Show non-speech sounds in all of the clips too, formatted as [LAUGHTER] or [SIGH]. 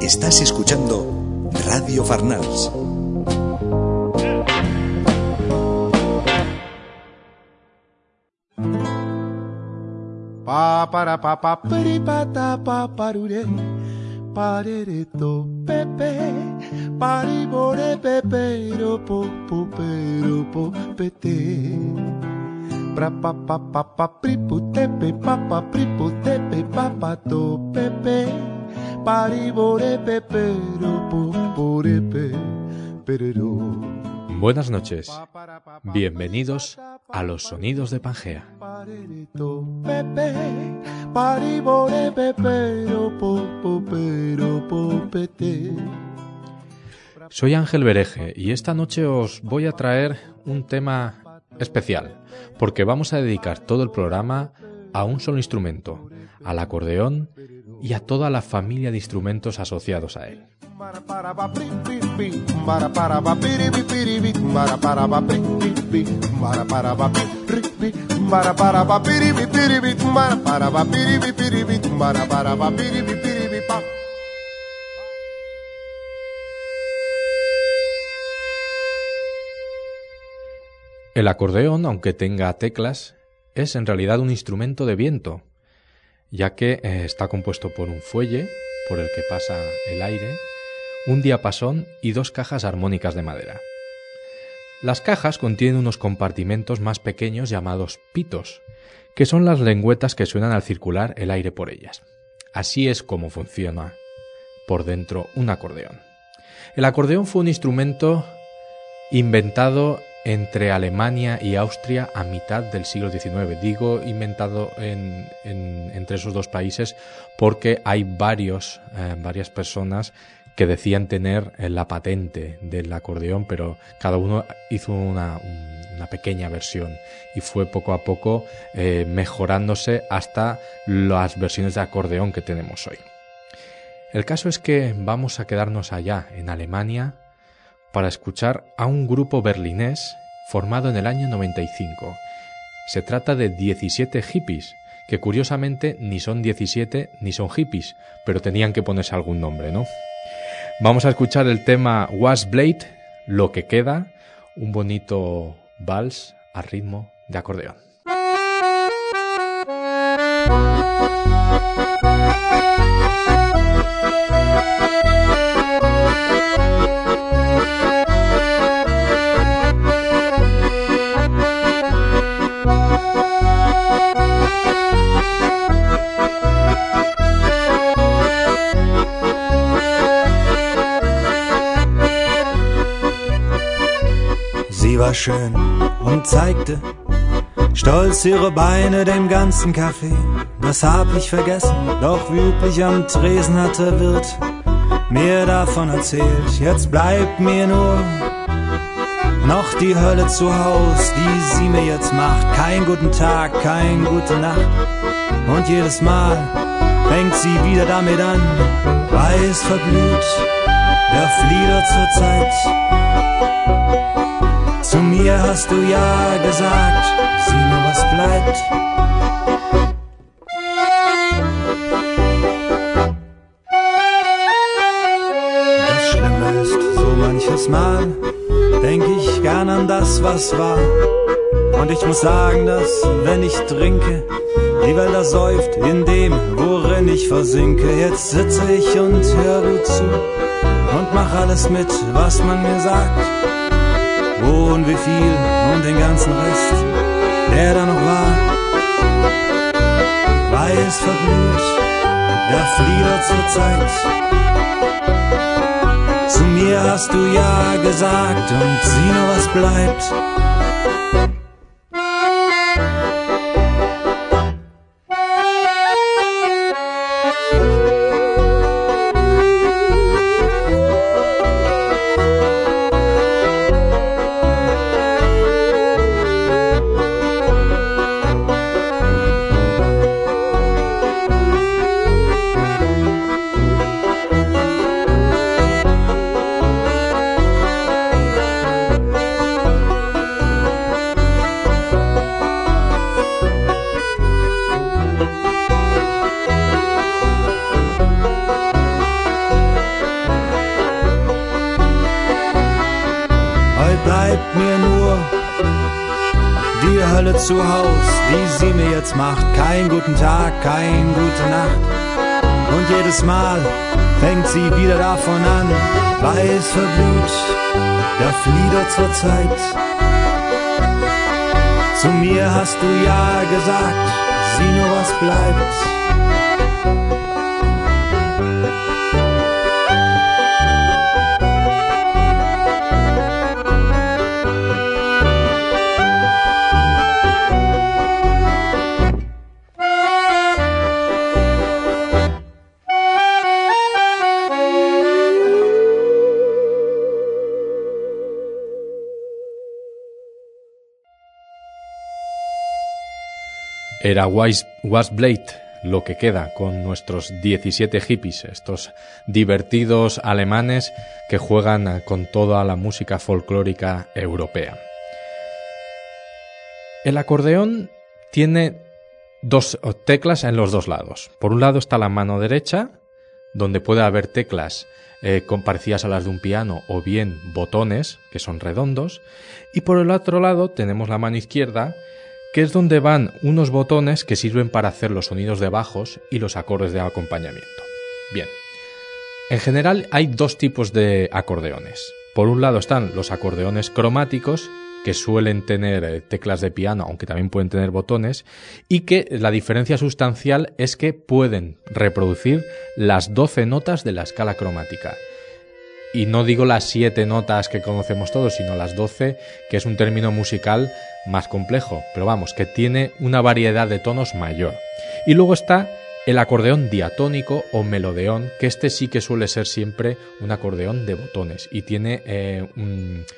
Estás escuchando Radio Farnals. Pa para pa pa pari pa parure parere to pepe pari bore pepe ro po po pero po pete pra pa pa pa pa pri pu tepe pa pa pri pu tepe pa pa to pepe pari bore pepe ro po pore pe pero Buenas noches. Bienvenidos a los sonidos de Pangea. Pepe, paribore, pepero. Soy Ángel Bereje y esta noche os voy a traer un tema especial, porque vamos a dedicar todo el programa a un solo instrumento, al acordeón y a toda la familia de instrumentos asociados a él. El acordeón, aunque tenga teclas, es en realidad un instrumento de viento, ya que eh, está compuesto por un fuelle por el que pasa el aire, un diapasón y dos cajas armónicas de madera. Las cajas contienen unos compartimentos más pequeños llamados pitos, que son las lengüetas que suenan al circular el aire por ellas. Así es como funciona por dentro un acordeón. El acordeón fue un instrumento inventado entre Alemania y Austria a mitad del siglo XIX. Digo inventado en, en- entre esos dos países porque hay varios, eh, varias personas que decían tener eh, la patente del acordeón, pero cada uno hizo una, un- una pequeña versión y fue poco a poco eh, mejorándose hasta las versiones de acordeón que tenemos hoy. El caso es que vamos a quedarnos allá, en Alemania, para escuchar a un grupo berlinés formado en el año 95. Se trata de 17 hippies, que curiosamente ni son 17 ni son hippies, pero tenían que ponerse algún nombre, ¿no? Vamos a escuchar el tema Was Blade, lo que queda, un bonito vals a ritmo de acordeón. [LAUGHS] war schön und zeigte stolz ihre Beine dem ganzen Café. Das hab ich vergessen, doch wie üblich am Tresen hat der Wirt mir davon erzählt. Jetzt bleibt mir nur noch die Hölle zu Haus, die sie mir jetzt macht. Kein guten Tag, kein gute Nacht. Und jedes Mal fängt sie wieder damit an, weiß verblüht, der Flieder zur Zeit. Zu mir hast du ja gesagt, sieh nur was bleibt. Das Schlimme ist, so manches Mal denk ich gern an das, was war. Und ich muss sagen, dass, wenn ich trinke, die Welt ersäuft in dem, worin ich versinke. Jetzt sitze ich und hör gut zu und mach alles mit, was man mir sagt. Und wie viel und den ganzen Rest, der da noch war. Weiß verblüht, der Flieder zur Zeit. Zu mir hast du ja gesagt und sieh nur was bleibt. Kein gute Nacht. Und jedes Mal fängt sie wieder davon an, weiß verblüht, der Flieder zur Zeit. Zu mir hast du ja gesagt, sieh nur was bleibt. Era Wasblade lo que queda con nuestros 17 hippies, estos divertidos alemanes que juegan con toda la música folclórica europea. El acordeón tiene dos teclas en los dos lados. Por un lado está la mano derecha, donde puede haber teclas eh, parecidas a las de un piano o bien botones, que son redondos, y por el otro lado tenemos la mano izquierda, que es donde van unos botones que sirven para hacer los sonidos de bajos y los acordes de acompañamiento. Bien, en general hay dos tipos de acordeones. Por un lado están los acordeones cromáticos, que suelen tener eh, teclas de piano, aunque también pueden tener botones, y que la diferencia sustancial es que pueden reproducir las 12 notas de la escala cromática. Y no digo las 7 notas que conocemos todos, sino las 12, que es un término musical más complejo, pero vamos, que tiene una variedad de tonos mayor. Y luego está el acordeón diatónico o melodeón, que este sí que suele ser siempre un acordeón de botones y tiene eh,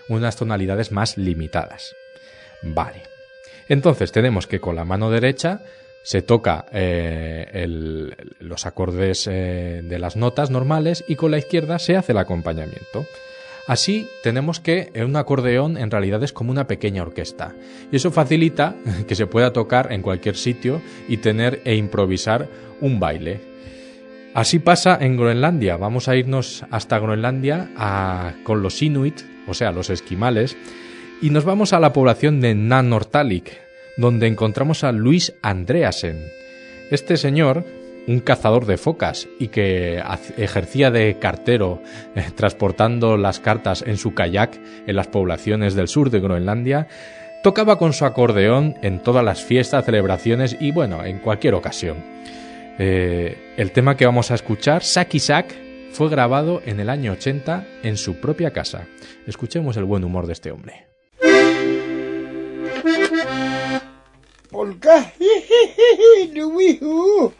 unas tonalidades más limitadas. Vale. Entonces tenemos que con la mano derecha se toca eh, los acordes eh, de las notas normales y con la izquierda se hace el acompañamiento. Así tenemos que un acordeón en realidad es como una pequeña orquesta y eso facilita [LAUGHS] que se pueda tocar en cualquier sitio y tener e improvisar un baile. Así pasa en Groenlandia. Vamos a irnos hasta Groenlandia con los Inuit, o sea, los esquimales, y nos vamos a la población de Nanortalik, donde encontramos a Luis Andreasen. Este señor un cazador de focas y que ejercía de cartero [LAUGHS] eh, transportando las cartas en su kayak en las poblaciones del sur de Groenlandia, tocaba con su acordeón en todas las fiestas, celebraciones y bueno, en cualquier ocasión. Eh, el tema que vamos a escuchar, Saki Sak, fue grabado en el año 80 en su propia casa. Escuchemos el buen humor de este hombre. polka. Hee hee hee, do we hoo.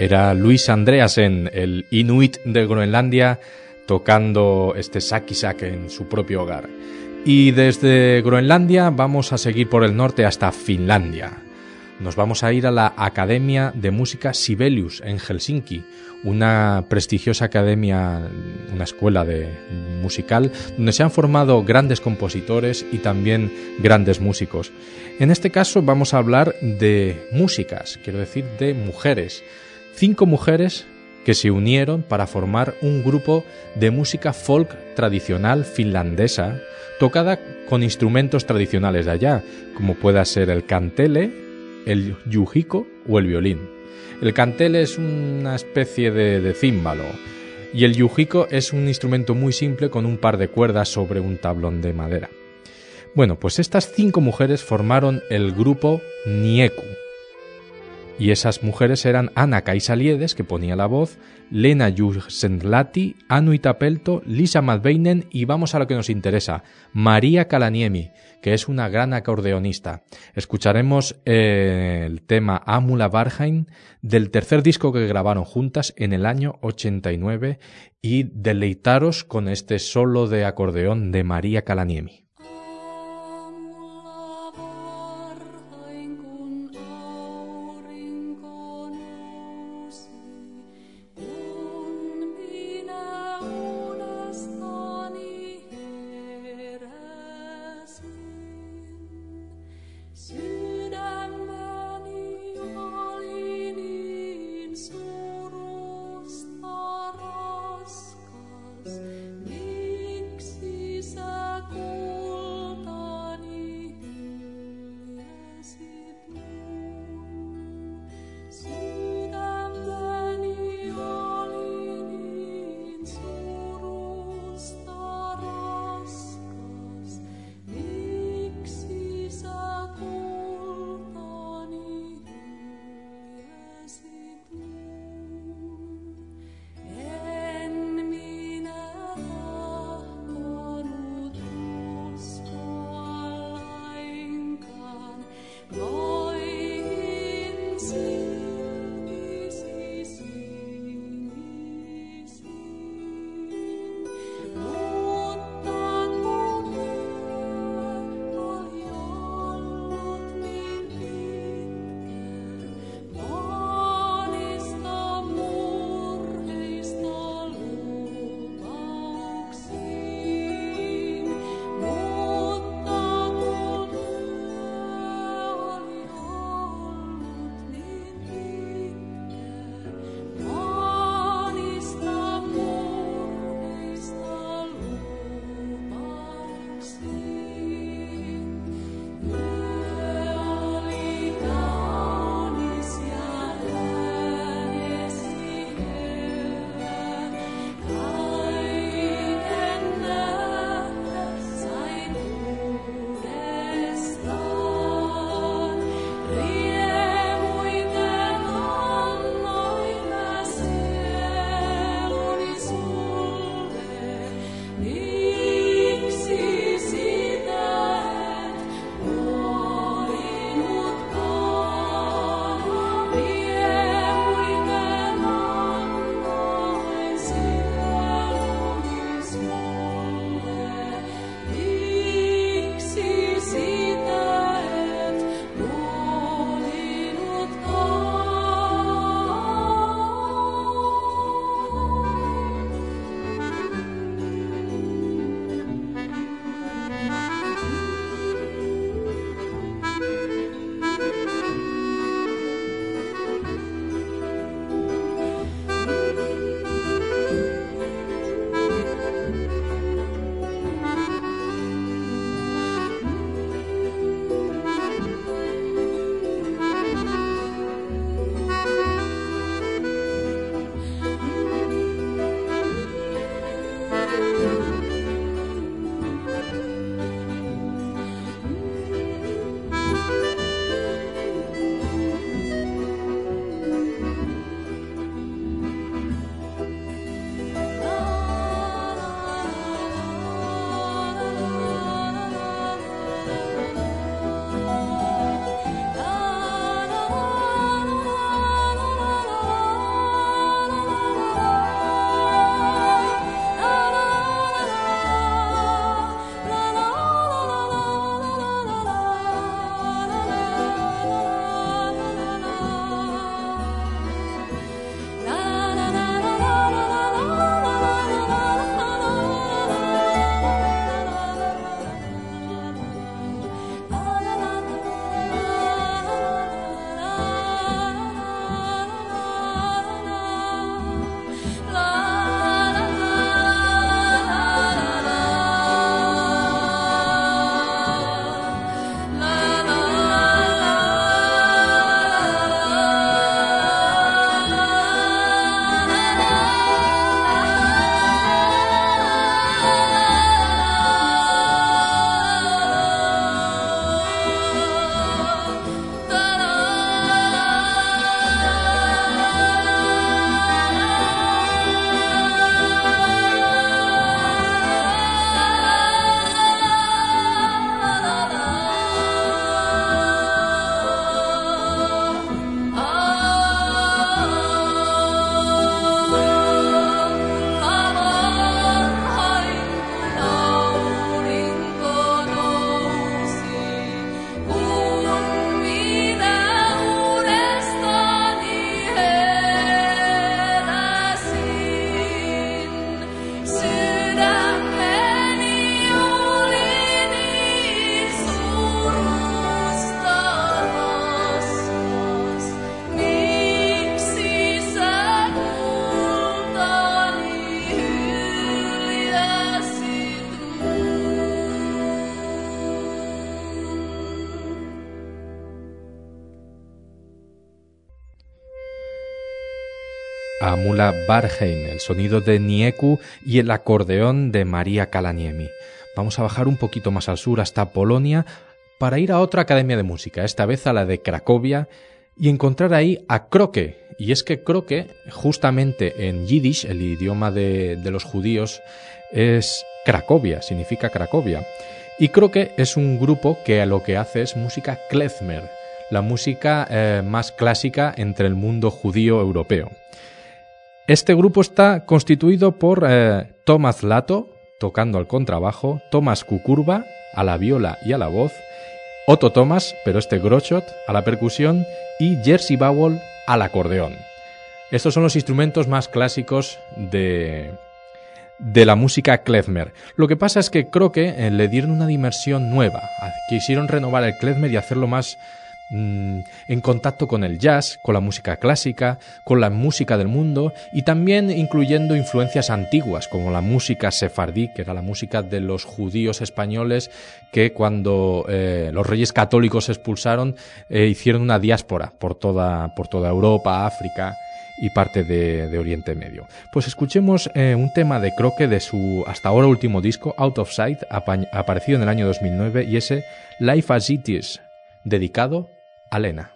Era Luis Andreasen, el inuit de Groenlandia, tocando este sakisak en su propio hogar. Y desde Groenlandia vamos a seguir por el norte hasta Finlandia. Nos vamos a ir a la Academia de Música Sibelius en Helsinki, una prestigiosa academia, una escuela de musical donde se han formado grandes compositores y también grandes músicos. En este caso vamos a hablar de músicas, quiero decir de mujeres. Cinco mujeres que se unieron para formar un grupo de música folk tradicional finlandesa, tocada con instrumentos tradicionales de allá, como pueda ser el kantele, el yujiko o el violín. El cantele es una especie de, címbalo y el yujiko es un instrumento muy simple con un par de cuerdas sobre un tablón de madera. Bueno, pues estas cinco mujeres formaron el grupo Nieku, y esas mujeres eran Ana Kaisaliedes, que ponía la voz, Lena Jusenlati, Anu Itapelto, Lisa Madbeinen y vamos a lo que nos interesa, María Kalaniemi, que es una gran acordeonista. Escucharemos eh, el tema Amula Barheim del tercer disco que grabaron juntas en el año 89 y deleitaros con este solo de acordeón de María Kalaniemi. A Mula Barheim, el sonido de Nieku y el acordeón de María Kalaniemi. Vamos a bajar un poquito más al sur hasta Polonia para ir a otra academia de música, esta vez a la de Cracovia, y encontrar ahí a Croque. Y es que Croque, justamente en Yiddish, el idioma de, los judíos, es Cracovia, significa Cracovia. Y Croque es un grupo que lo que hace es música klezmer, la música eh, más clásica entre el mundo judío europeo. Este grupo está constituido por eh, Thomas Lato, tocando al contrabajo, Thomas Kukurba, a la viola y a la voz, Otto Thomas, pero este Groschot, a la percusión, y Jersey Bowell al acordeón. Estos son los instrumentos más clásicos de, de la música klezmer. Lo que pasa es que creo que eh, le dieron una dimensión nueva. Quisieron renovar el klezmer y hacerlo más Mm, en contacto con el jazz, con la música clásica, con la música del mundo y también incluyendo influencias antiguas como la música sefardí, que era la música de los judíos españoles que cuando eh, los reyes católicos se expulsaron eh, hicieron una diáspora por toda, por toda Europa, África y parte de, Oriente Medio. Pues escuchemos eh, un tema de Croque de su hasta ahora último disco, Out of Sight, aparecido en el año 2009, y ese Life as It Is, dedicado Alena.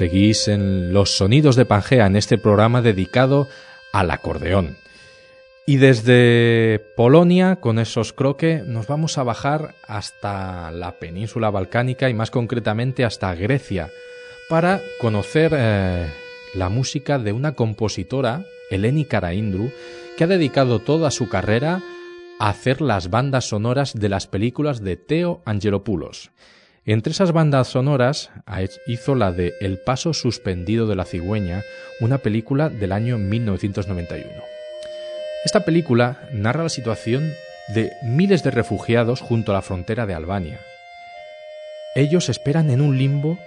Seguís en los sonidos de Pangea en este programa dedicado al acordeón. Y desde Polonia, con esos croque, nos vamos a bajar hasta la península balcánica y más concretamente hasta Grecia, para conocer eh, la música de una compositora, Eleni Karaindru, que ha dedicado toda su carrera a hacer las bandas sonoras de las películas de Theo Angelopoulos. Entre esas bandas sonoras hizo la de El paso suspendido de la cigüeña, una película del año 1991. Esta película narra la situación de miles de refugiados junto a la frontera de Albania. Ellos esperan en un limbo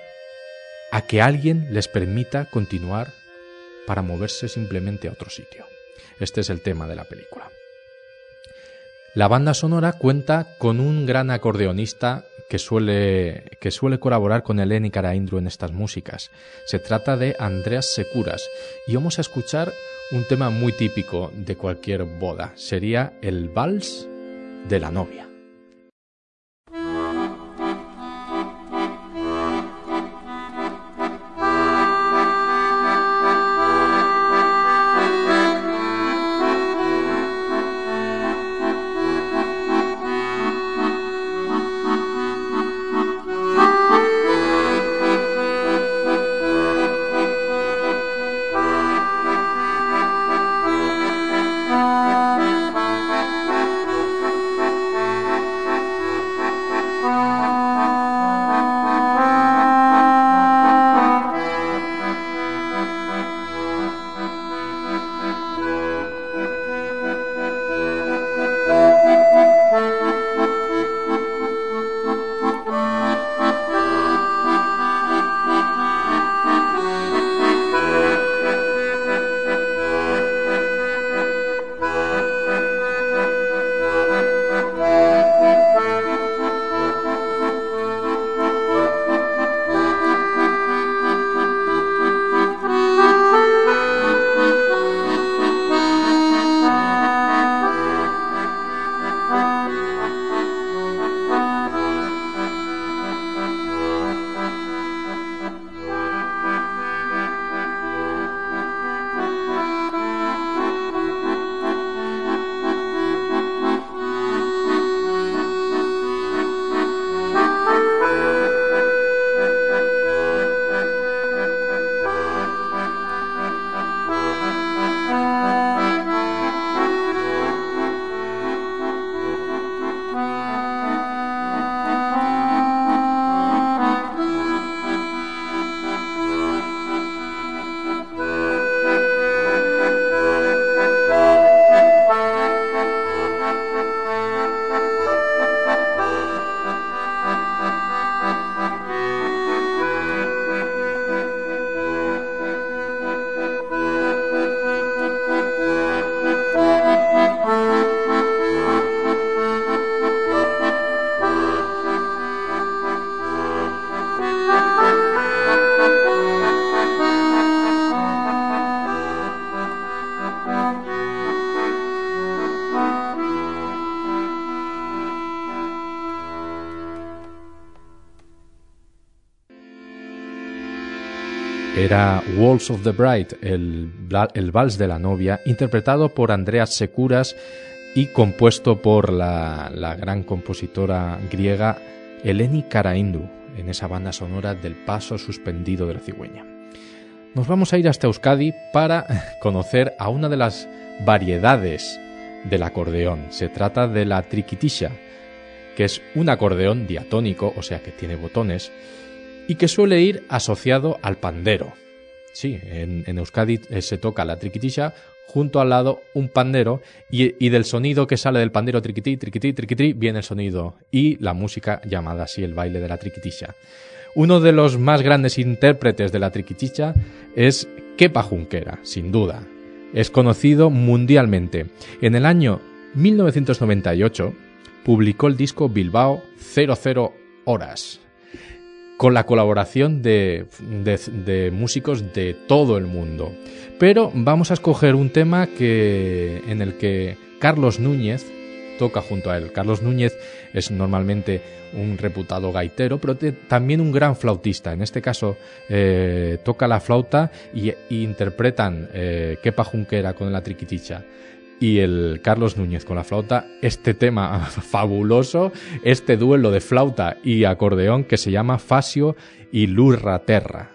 a que alguien les permita continuar para moverse simplemente a otro sitio. Este es el tema de la película. La banda sonora cuenta con un gran acordeonista que suele, que suele colaborar con Eleni Karaindru en estas músicas. Se trata de Andreas Securas y vamos a escuchar un tema muy típico de cualquier boda. Sería el vals de la novia. Era Walls of the Bride, el, vals de la novia, interpretado por Andreas Securas y compuesto por la, la gran compositora griega Eleni Karaindru en esa banda sonora del paso suspendido de la cigüeña. Nos vamos a ir hasta Euskadi para [LAUGHS] conocer a una de las variedades del acordeón. Se trata de la triquitisha, que es un acordeón diatónico, o sea que tiene botones, y que suele ir asociado al pandero. Sí, en, Euskadi eh, se toca la triquitisha, junto al lado un pandero y, del sonido que sale del pandero triquití, triquití, triquití, viene el sonido y la música llamada así el baile de la triquitisha. Uno de los más grandes intérpretes de la triquitisha es Kepa Junquera, sin duda. Es conocido mundialmente. En el año 1998 publicó el disco Bilbao 00 Horas con la colaboración de, músicos de todo el mundo. Pero vamos a escoger un tema que, en el que Carlos Núñez toca junto a él. Carlos Núñez es normalmente un reputado gaitero, pero también un gran flautista. En este caso eh, toca la flauta y, interpretan eh, Kepa Junquera con la triquiticha y el Carlos Núñez con la flauta este tema [LAUGHS] fabuloso, este duelo de flauta y acordeón que se llama Fasio y Lurra Terra.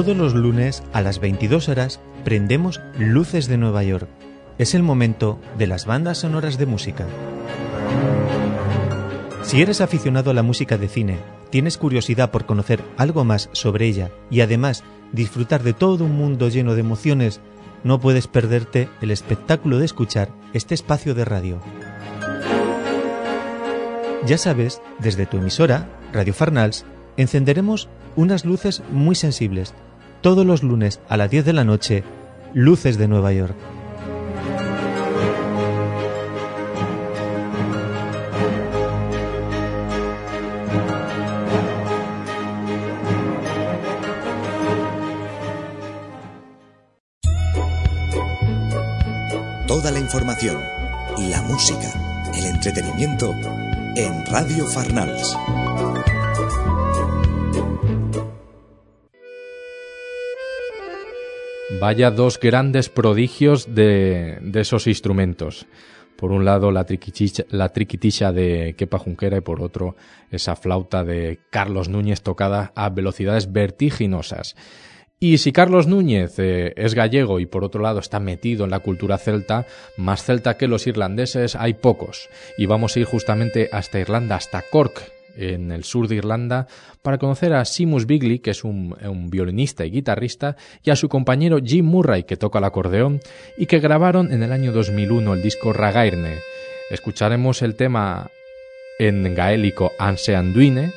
Todos los lunes a las 22 horas prendemos Luces de Nueva York. Es el momento de las bandas sonoras de música. Si eres aficionado a la música de cine, tienes curiosidad por conocer algo más sobre ella y además disfrutar de todo un mundo lleno de emociones, no puedes perderte el espectáculo de escuchar este espacio de radio. Ya sabes, desde tu emisora, Radio Farnals, encenderemos unas luces muy sensibles. Todos los lunes a las 10 de la noche, Luces de Nueva York. Toda la información, la música, el entretenimiento en Radio Farnals. Vaya dos grandes prodigios de, de esos instrumentos. Por un lado la triquitisha, la triquitisha de Kepa Junquera y por otro esa flauta de Carlos Núñez tocada a velocidades vertiginosas. Y si Carlos Núñez eh, es gallego y por otro lado está metido en la cultura celta, más celta que los irlandeses hay pocos. Y vamos a ir justamente hasta Irlanda, hasta Cork, en el sur de Irlanda, para conocer a Seamus Bigley, que es un, violinista y guitarrista, y a su compañero Jim Murray, que toca el acordeón, y que grabaron en el año 2001 el disco Ragairne. Escucharemos el tema en gaélico Anse Anduine,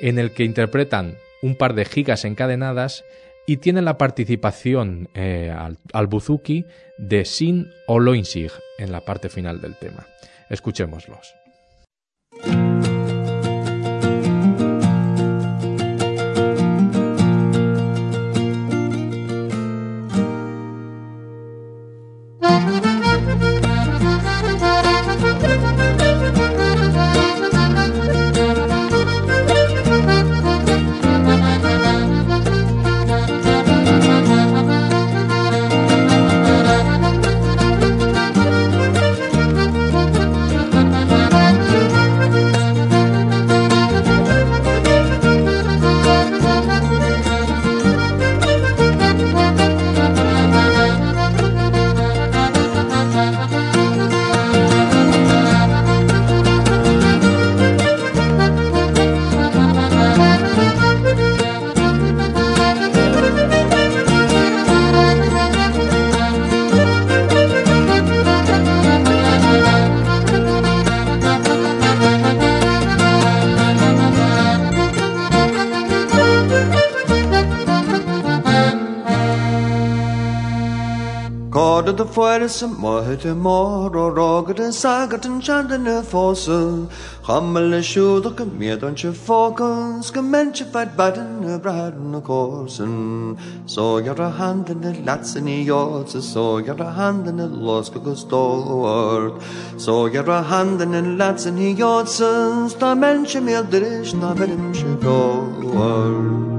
en el que interpretan un par de gigas encadenadas y tienen la participación eh, al, al, buzuki de Sin Oloinsig en la parte final del tema. Escuchémoslos. Harasa Mohita Moro Rogata Sagatan Chandana Fosa Hammala Shudaka Miedancha Fokans Kamencha Fight Badan Abradana Korsan Sojara Handana Latsani Yotsa Sojara Handana Loska Gustolort Sojara Handana Latsani Yotsa Stamencha Mildrish Naverim Shigolort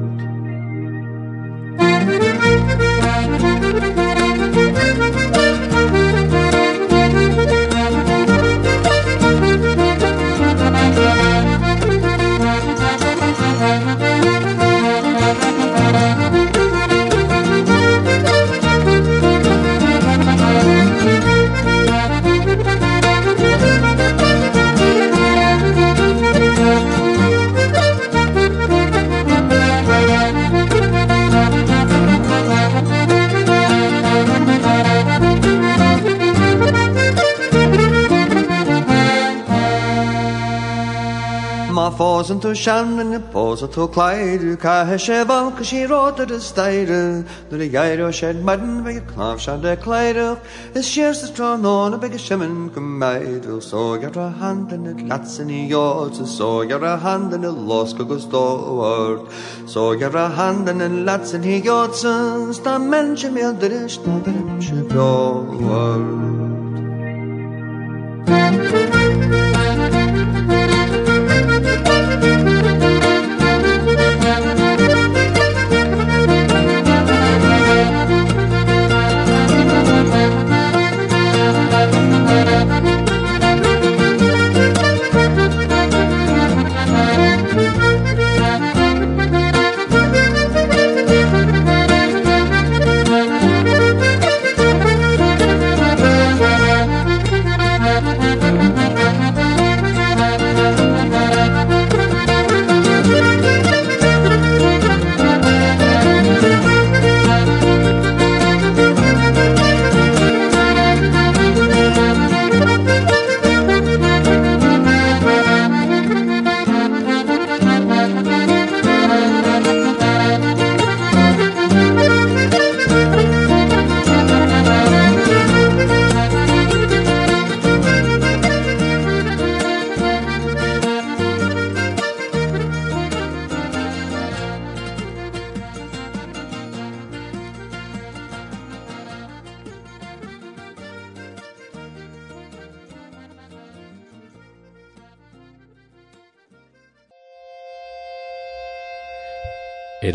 Πόζαντο σάμνεν, πόζατο κλάιδου, κάχεσε βαλκασί ρότα δε στάιδου, δε γάιδο σεν μαντεν, βεγε κλάβσαν δε the es scherz des Tronon, aber geschimmen gemeid, will so ihre Hand in der Glatzen Jod, so a Hand in der Loske gestoert, so ihre Hand in der Latzen Jod, sta Menschen mir der Stadt im Schwert. Thank you.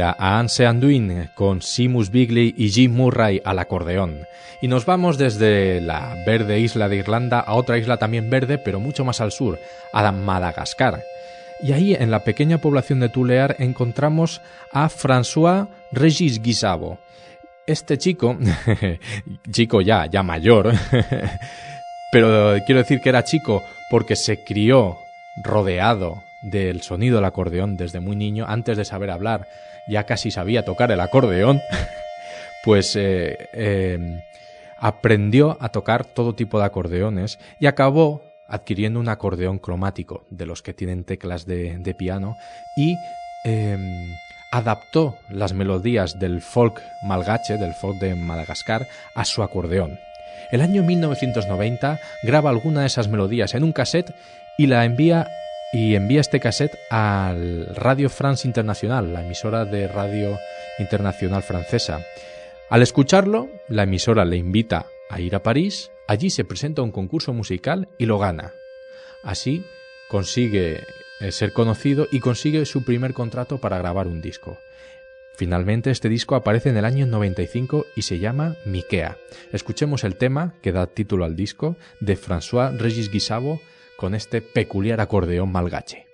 Era Anse Anduin con Simus Bigley y Jim Murray al acordeón. Y nos vamos desde la verde isla de Irlanda a otra isla también verde, pero mucho más al sur, a Madagascar. Y ahí, en la pequeña población de Tulear, encontramos a François Regis Guisabo. Este chico, [LAUGHS] chico ya, ya mayor, [LAUGHS] pero quiero decir que era chico porque se crió rodeado del sonido del acordeón desde muy niño, antes de saber hablar, ya casi sabía tocar el acordeón, [LAUGHS] pues eh, eh, aprendió a tocar todo tipo de acordeones y acabó adquiriendo un acordeón cromático, de los que tienen teclas de, piano, y em, adaptó las melodías del folk malgache, del folk de Madagascar, a su acordeón. El año 1990 graba alguna de esas melodías en un cassette y la envía y envía este cassette al Radio France International, la emisora de radio internacional francesa. Al escucharlo, la emisora le invita a ir a París, allí se presenta un concurso musical y lo gana. Así consigue eh, ser conocido y consigue su primer contrato para grabar un disco. Finalmente este disco aparece en el año 95 y se llama Mikea. Escuchemos el tema que da título al disco de François Regis Guisabo con este peculiar acordeón malgache.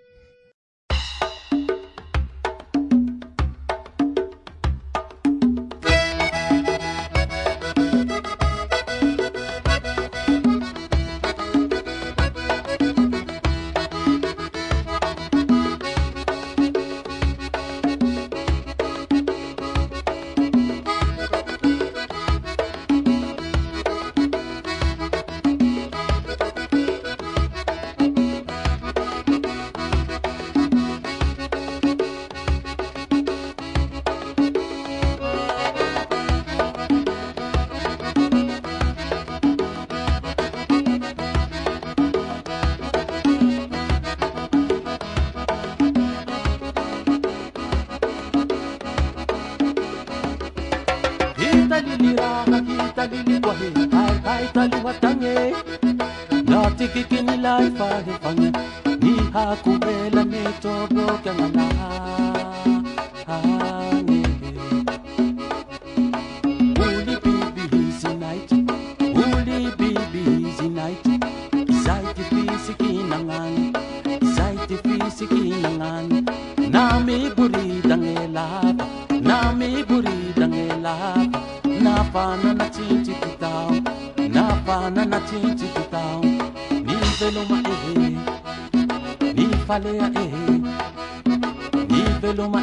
na buri dangela na buri dangela. Na pana na chinchi kitao na pana na chinchi kitao. Ni velo ma ni falea e, ni velo ma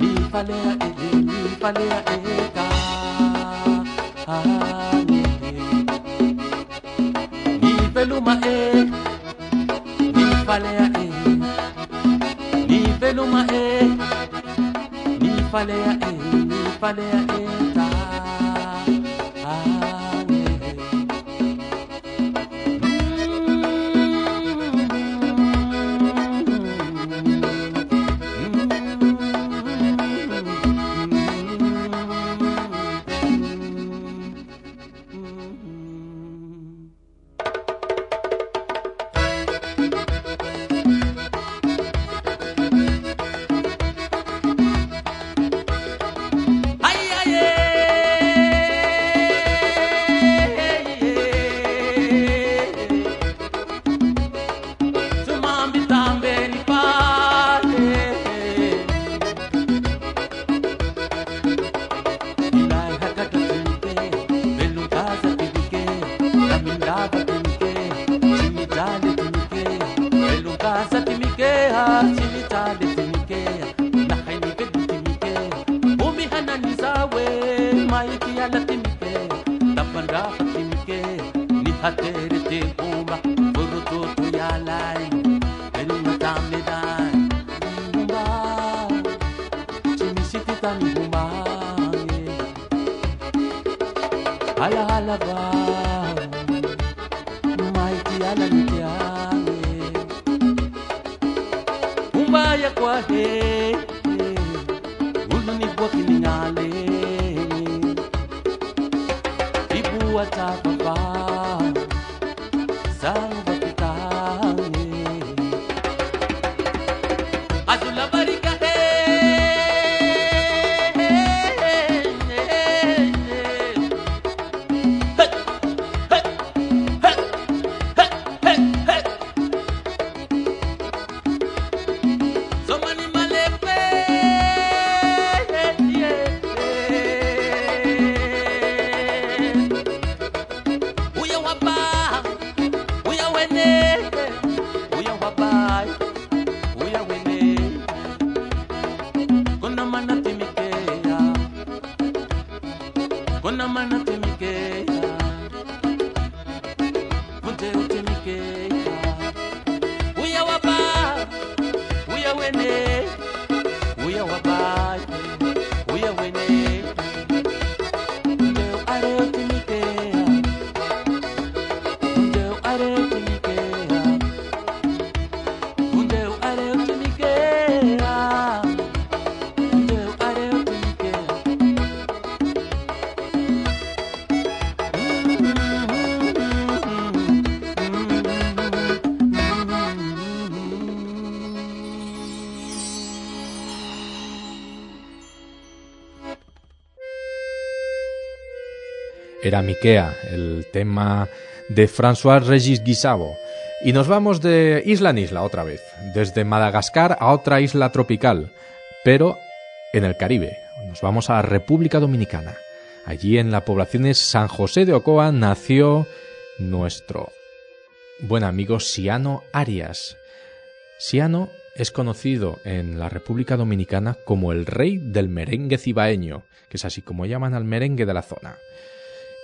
ni falea e, ni falea e ka. Ah, ni velo ma ni falea e. veluma e, eh. mi falea e, falei a eh, e. I've era Miquea, el tema de François Regis Guisabo. Y nos vamos de isla en isla otra vez, desde Madagascar a otra isla tropical, pero en el Caribe. Nos vamos a República Dominicana. Allí en la población de San José de Ocoa nació nuestro buen amigo Siano Arias. Siano es conocido en la República Dominicana como el rey del merengue cibaeño, que es así como llaman al merengue de la zona.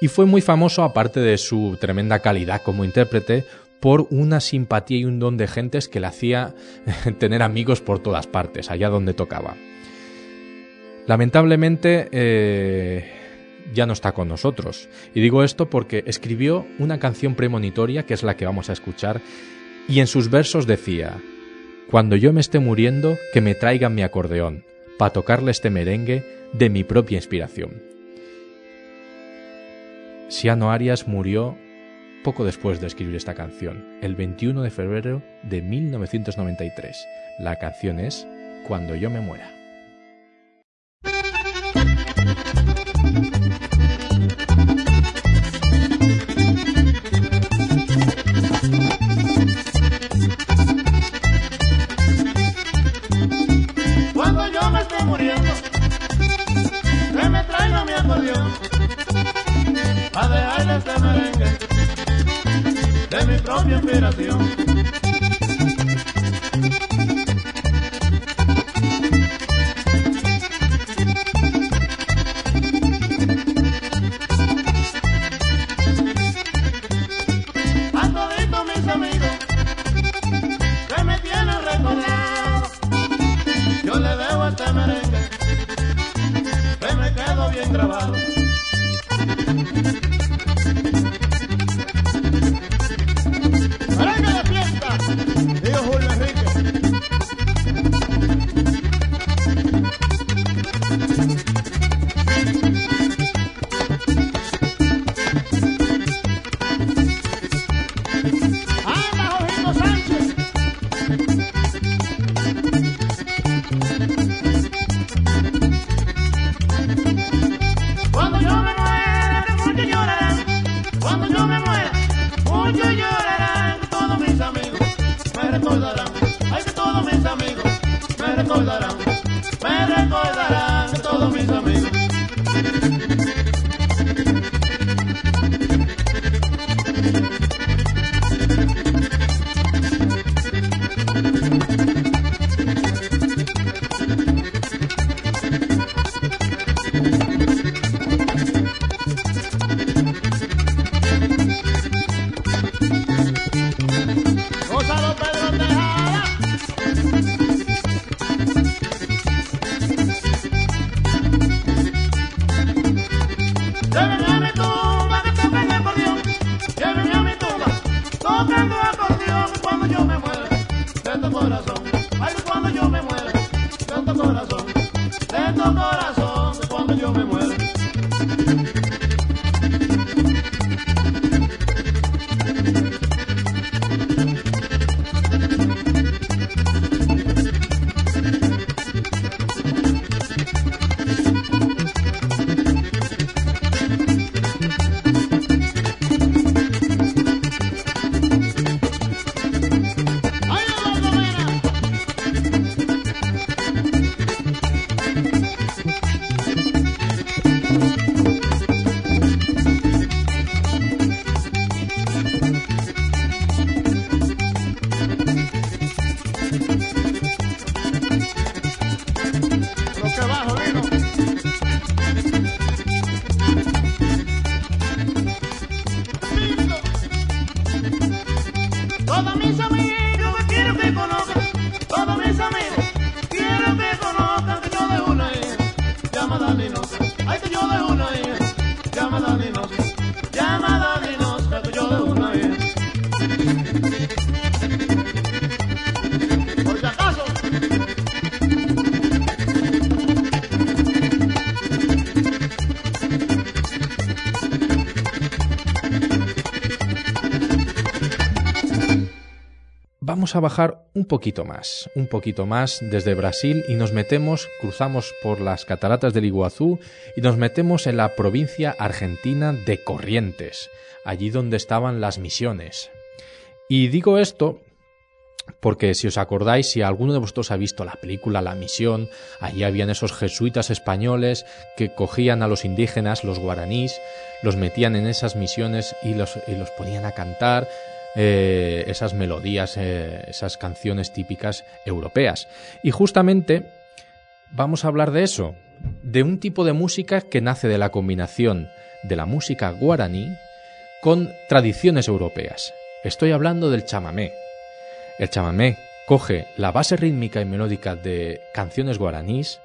Y fue muy famoso, aparte de su tremenda calidad como intérprete, por una simpatía y un don de gentes que le hacía [LAUGHS] tener amigos por todas partes, allá donde tocaba. Lamentablemente eh, ya no está con nosotros. Y digo esto porque escribió una canción premonitoria, que es la que vamos a escuchar, y en sus versos decía, Cuando yo me esté muriendo, que me traigan mi acordeón, para tocarle este merengue de mi propia inspiración. Siano Arias murió poco después de escribir esta canción, el 21 de febrero de 1993. La canción es Cuando yo me muera. A dejarle este merengue de mi propia inspiración. A bajar un poquito más, un poquito más desde Brasil y nos metemos, cruzamos por las cataratas del Iguazú y nos metemos en la provincia argentina de Corrientes, allí donde estaban las misiones. Y digo esto porque si os acordáis, si alguno de vosotros ha visto la película La Misión, allí habían esos jesuitas españoles que cogían a los indígenas, los guaraníes, los metían en esas misiones y los, y los ponían a cantar eh, esas melodías, eh, esas canciones típicas europeas. Y justamente vamos a hablar de eso, de un tipo de música que nace de la combinación de la música guaraní con tradiciones europeas. Estoy hablando del chamamé. El chamamé coge la base rítmica y melódica de canciones guaraníes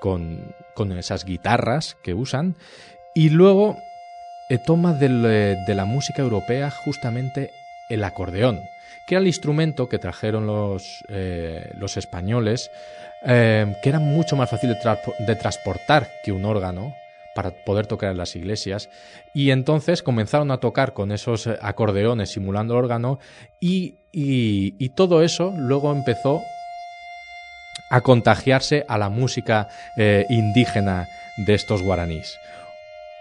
con, con esas guitarras que usan y luego eh, toma de la música europea justamente el acordeón, que era el instrumento que trajeron los, eh, españoles, eh, que era mucho más fácil de, tra- de transportar que un órgano para poder tocar en las iglesias y entonces comenzaron a tocar con esos acordeones simulando órgano y todo eso luego empezó a contagiarse a la música eh, indígena de estos guaraníes.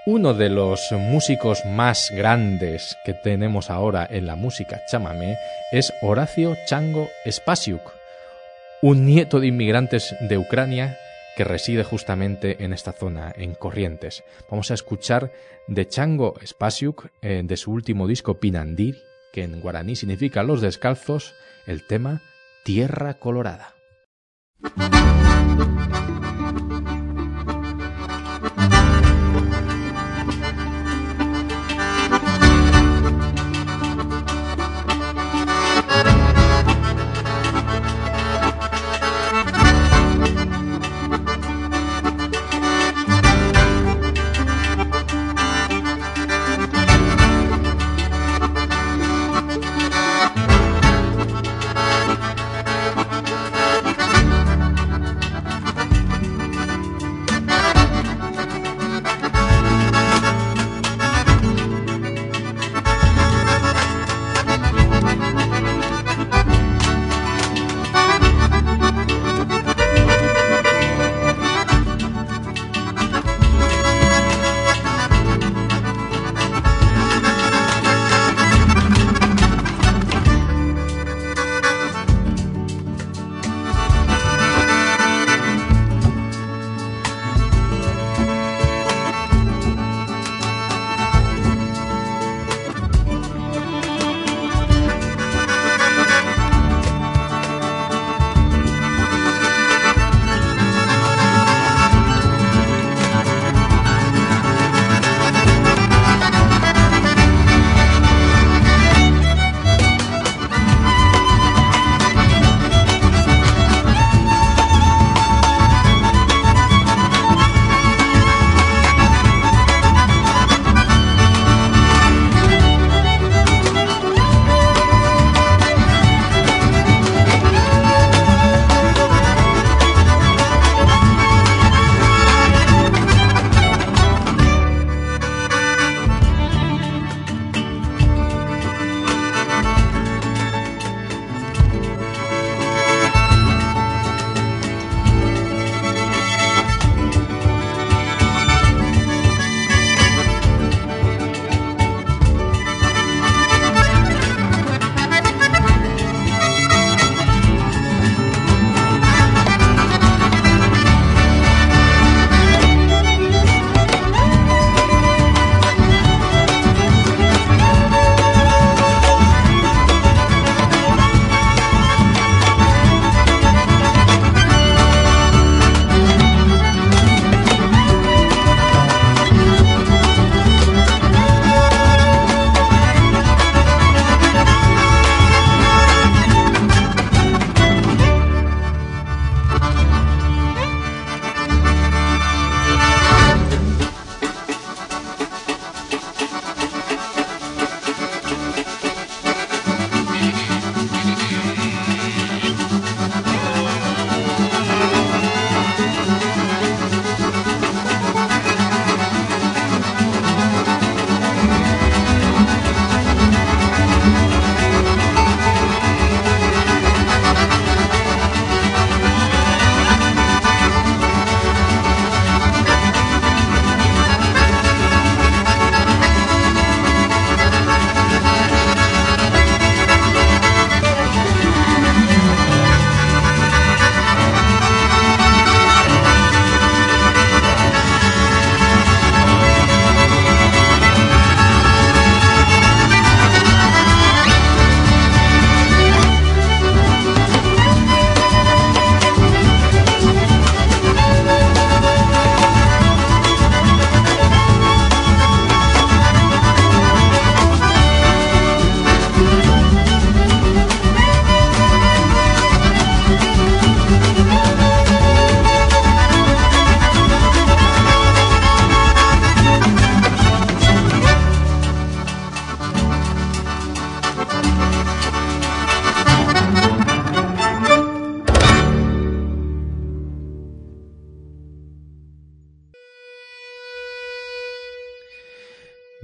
Uno de los músicos más grandes que tenemos ahora en la música chamamé es Horacio Chango Spasiuk, un nieto de inmigrantes de Ucrania que reside justamente en esta zona, en Corrientes. Vamos a escuchar de Chango Spasiuk, eh, de su último disco Pinandir, que en guaraní significa los descalzos, el tema Tierra Colorada.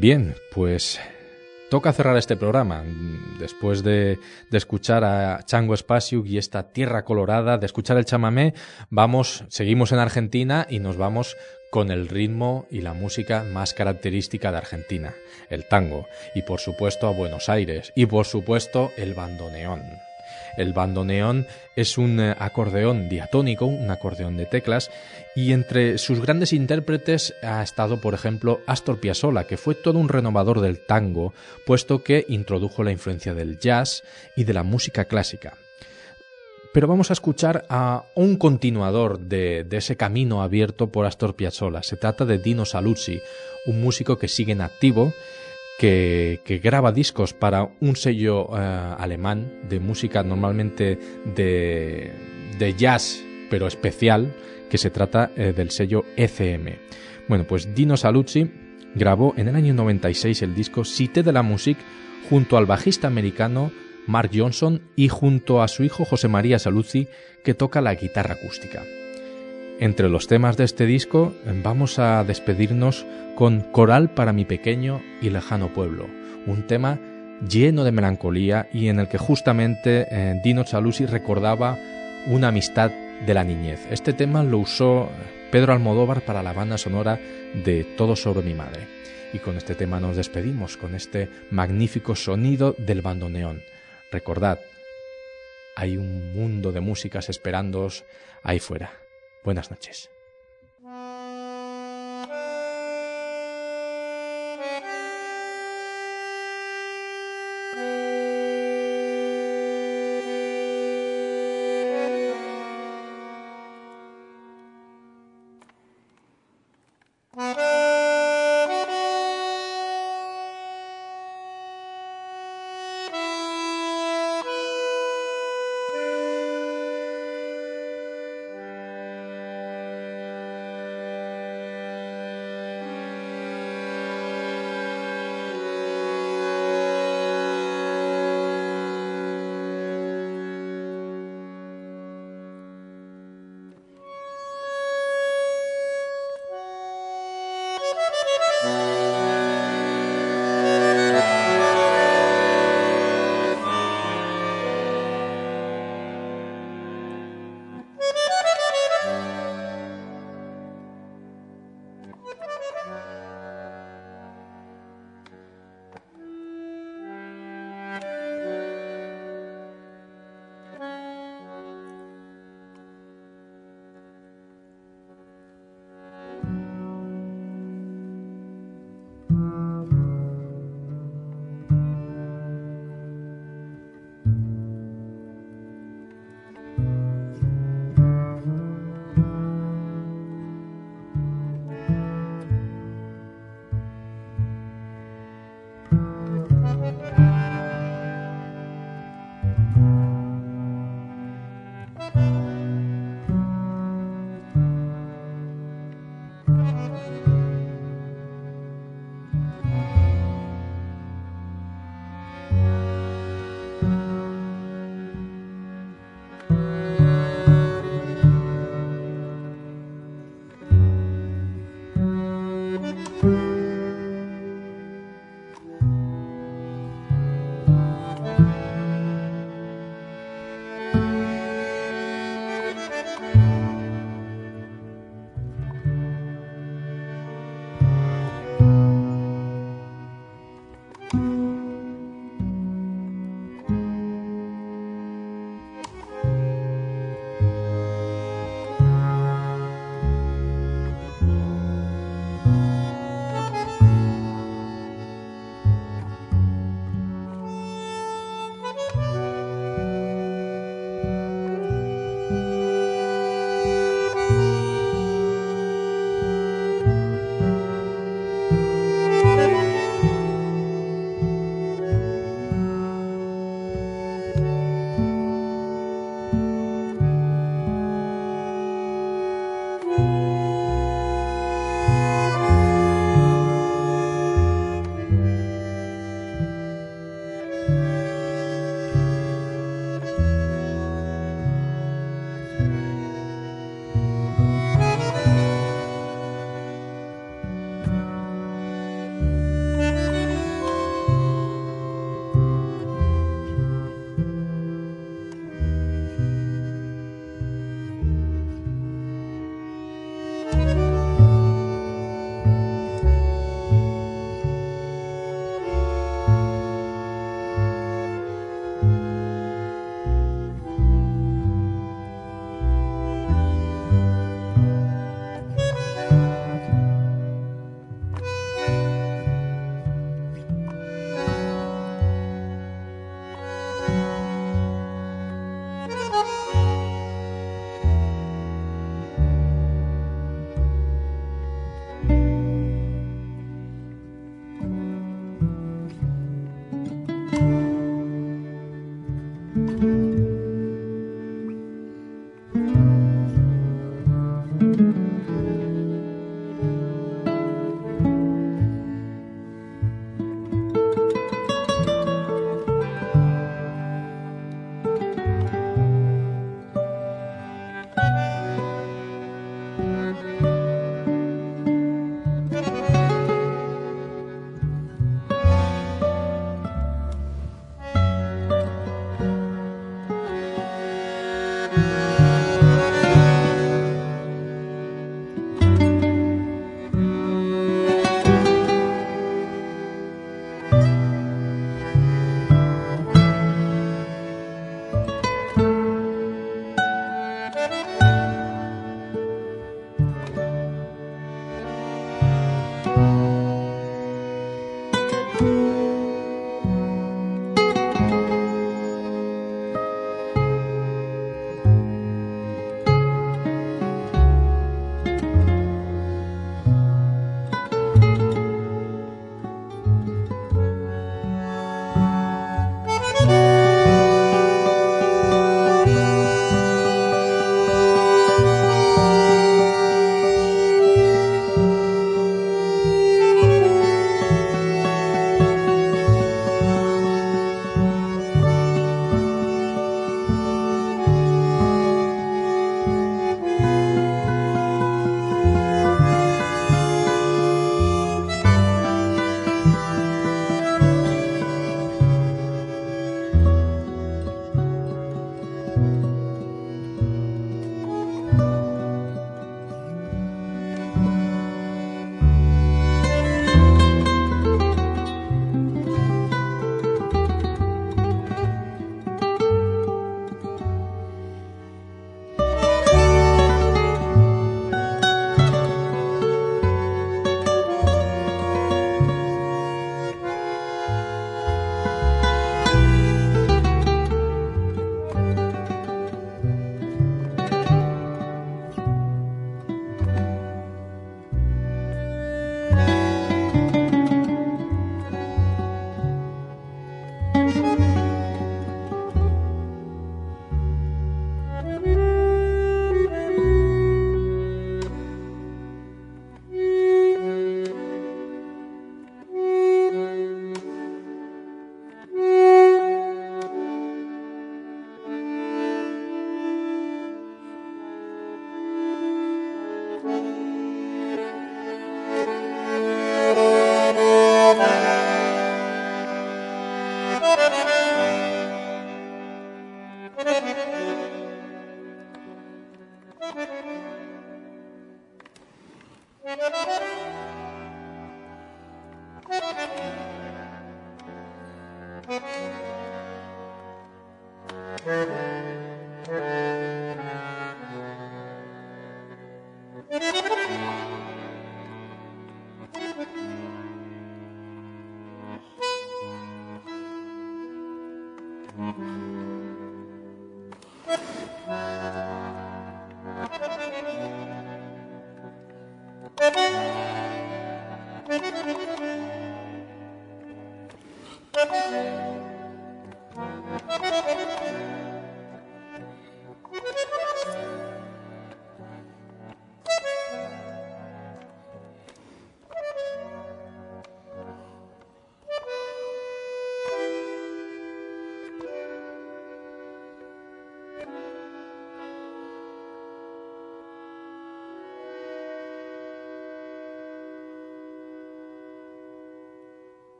Bien, pues toca cerrar este programa. Después de, escuchar a Chango Espacio y esta tierra colorada, de escuchar el chamamé, vamos, seguimos en Argentina y nos vamos con el ritmo y la música más característica de Argentina, el tango, y por supuesto a Buenos Aires, y por supuesto el bandoneón. El bandoneón es un eh, acordeón diatónico, un acordeón de teclas, y entre sus grandes intérpretes ha estado, por ejemplo, Astor Piazzolla, que fue todo un renovador del tango, puesto que introdujo la influencia del jazz y de la música clásica. Pero vamos a escuchar a un continuador de, de, ese camino abierto por Astor Piazzolla. Se trata de Dino Saluzzi, un músico que sigue en activo, que, graba discos para un sello uh, alemán de música normalmente de, de, jazz, pero especial, que se trata uh, del sello ECM. Bueno, pues Dino Saluzzi grabó en el año 96 el disco Cité de la Musique junto al bajista americano Mark Johnson y junto a su hijo José María Saluzzi, que toca la guitarra acústica. Entre los temas de este disco vamos a despedirnos con Coral para mi pequeño y lejano pueblo, un tema lleno de melancolía y en el que justamente eh, Dino Saluzzi recordaba una amistad de la niñez. Este tema lo usó Pedro Almodóvar para la banda sonora de Todo sobre mi madre. Y con este tema nos despedimos, con este magnífico sonido del bandoneón. Recordad, hay un mundo de músicas esperándoos ahí fuera. Buenas noches.